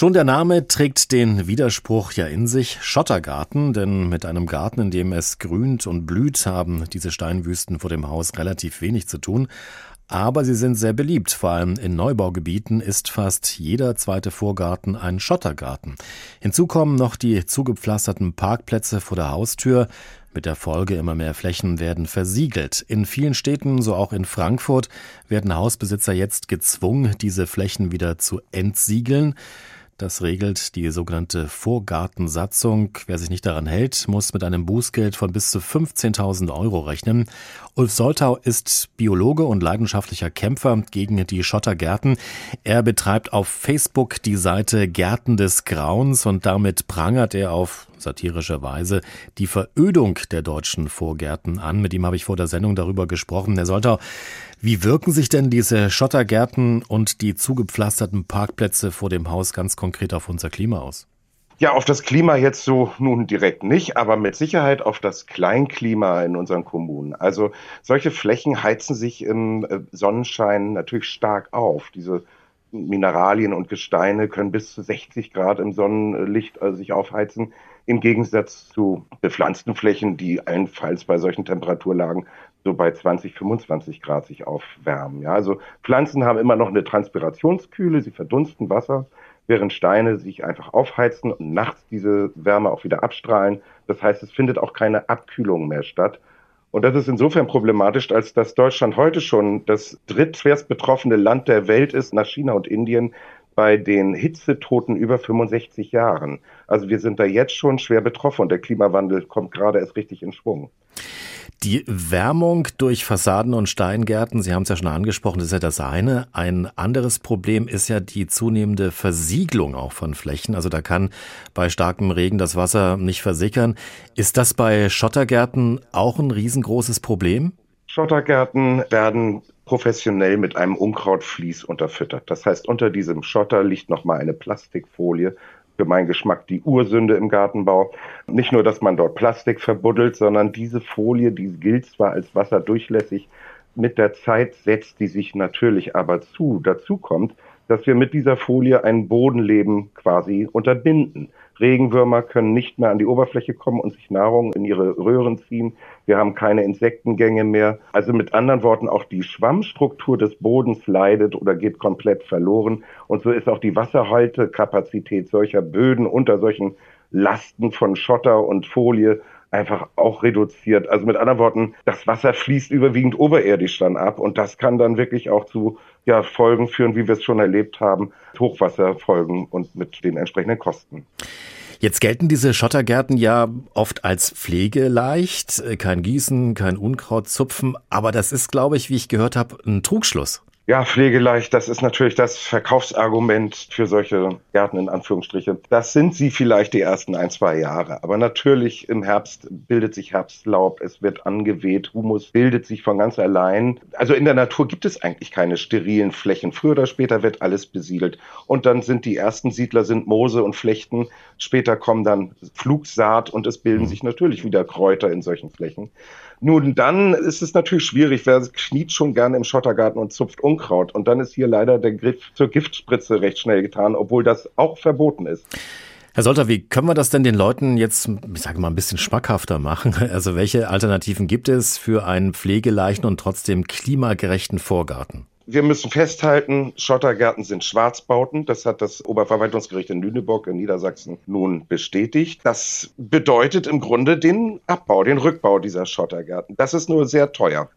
Schon der Name trägt den Widerspruch ja in sich. Schottergarten, denn mit einem Garten, in dem es grünt und blüht, haben diese Steinwüsten vor dem Haus relativ wenig zu tun. Aber sie sind sehr beliebt. Vor allem in Neubaugebieten ist fast jeder zweite Vorgarten ein Schottergarten. Hinzu kommen noch die zugepflasterten Parkplätze vor der Haustür. Mit der Folge immer mehr Flächen werden versiegelt. In vielen Städten, so auch in Frankfurt, werden Hausbesitzer jetzt gezwungen, diese Flächen wieder zu entsiegeln. Das regelt die sogenannte Vorgartensatzung. Wer sich nicht daran hält, muss mit einem Bußgeld von bis zu 15.000 Euro rechnen. Ulf Soltau ist Biologe und leidenschaftlicher Kämpfer gegen die Schottergärten. Er betreibt auf Facebook die Seite Gärten des Grauens und damit prangert er auf satirische Weise die Verödung der deutschen Vorgärten an. Mit ihm habe ich vor der Sendung darüber gesprochen. Herr Soltau, wie wirken sich denn diese Schottergärten und die zugepflasterten Parkplätze vor dem Haus ganz konkret auf unser Klima aus? Ja, auf das Klima jetzt so nun direkt nicht, aber mit Sicherheit auf das Kleinklima in unseren Kommunen. Also solche Flächen heizen sich im äh, Sonnenschein natürlich stark auf. Diese Mineralien und Gesteine können bis zu 60 Grad im Sonnenlicht also sich aufheizen, im Gegensatz zu bepflanzten Flächen, die allenfalls bei solchen Temperaturlagen so bei 20, 25 Grad sich aufwärmen. Ja, also Pflanzen haben immer noch eine Transpirationskühle, sie verdunsten Wasser, während Steine sich einfach aufheizen und nachts diese Wärme auch wieder abstrahlen. Das heißt, es findet auch keine Abkühlung mehr statt. Und das ist insofern problematisch, als dass Deutschland heute schon das drittschwerst betroffene Land der Welt ist, nach China und Indien, bei den Hitzetoten über 65 Jahren. Also wir sind da jetzt schon schwer betroffen und der Klimawandel kommt gerade erst richtig in Schwung. Die Wärmung durch Fassaden und Steingärten, Sie haben es ja schon angesprochen, das ist ja das eine. Ein anderes Problem ist ja die zunehmende Versiegelung auch von Flächen. Also da kann bei starkem Regen das Wasser nicht versickern. Ist das bei Schottergärten auch ein riesengroßes Problem? Schottergärten werden professionell mit einem Unkrautvlies unterfüttert. Das heißt, unter diesem Schotter liegt nochmal eine Plastikfolie, für meinen Geschmack die Ursünde im Gartenbau. Nicht nur, dass man dort Plastik verbuddelt, sondern diese Folie, die gilt zwar als wasserdurchlässig, mit der Zeit setzt die sich natürlich aber zu. Dazu kommt, dass wir mit dieser Folie ein Bodenleben quasi unterbinden. Regenwürmer können nicht mehr an die Oberfläche kommen und sich Nahrung in ihre Röhren ziehen. Wir haben keine Insektengänge mehr. Also mit anderen Worten, auch die Schwammstruktur des Bodens leidet oder geht komplett verloren. Und so ist auch die Wasserhaltekapazität solcher Böden unter solchen Lasten von Schotter und Folie einfach auch reduziert. Also mit anderen Worten, das Wasser fließt überwiegend oberirdisch dann ab und das kann dann wirklich auch zu ja, Folgen führen, wie wir es schon erlebt haben, Hochwasserfolgen und mit den entsprechenden Kosten. Jetzt gelten diese Schottergärten ja oft als pflegeleicht, kein Gießen, kein Unkraut zupfen, aber das ist, glaube ich, wie ich gehört habe, ein Trugschluss. Ja, pflegeleicht, das ist natürlich das Verkaufsargument für solche Gärten in Anführungsstrichen. Das sind sie vielleicht die ersten ein, zwei Jahre. Aber natürlich im Herbst bildet sich Herbstlaub, es wird angeweht, Humus bildet sich von ganz allein. Also in der Natur gibt es eigentlich keine sterilen Flächen. Früher oder später wird alles besiedelt. Und dann sind die ersten Siedler sind Moose und Flechten. Später kommen dann Flugsaat und es bilden mhm. sich natürlich wieder Kräuter in solchen Flächen. Nun, dann ist es natürlich schwierig. Wer kniet schon gerne im Schottergarten und zupft Unkraut. Und dann ist hier leider der Griff zur Giftspritze recht schnell getan, obwohl das auch verboten ist. Herr Solter, wie können wir das denn den Leuten jetzt, ich sage mal, ein bisschen schmackhafter machen? Also welche Alternativen gibt es für einen pflegeleichten und trotzdem klimagerechten Vorgarten? Wir müssen festhalten, Schottergärten sind Schwarzbauten. Das hat das Oberverwaltungsgericht in Lüneburg in Niedersachsen nun bestätigt. Das bedeutet im Grunde den Abbau, den Rückbau dieser Schottergärten. Das ist nur sehr teuer.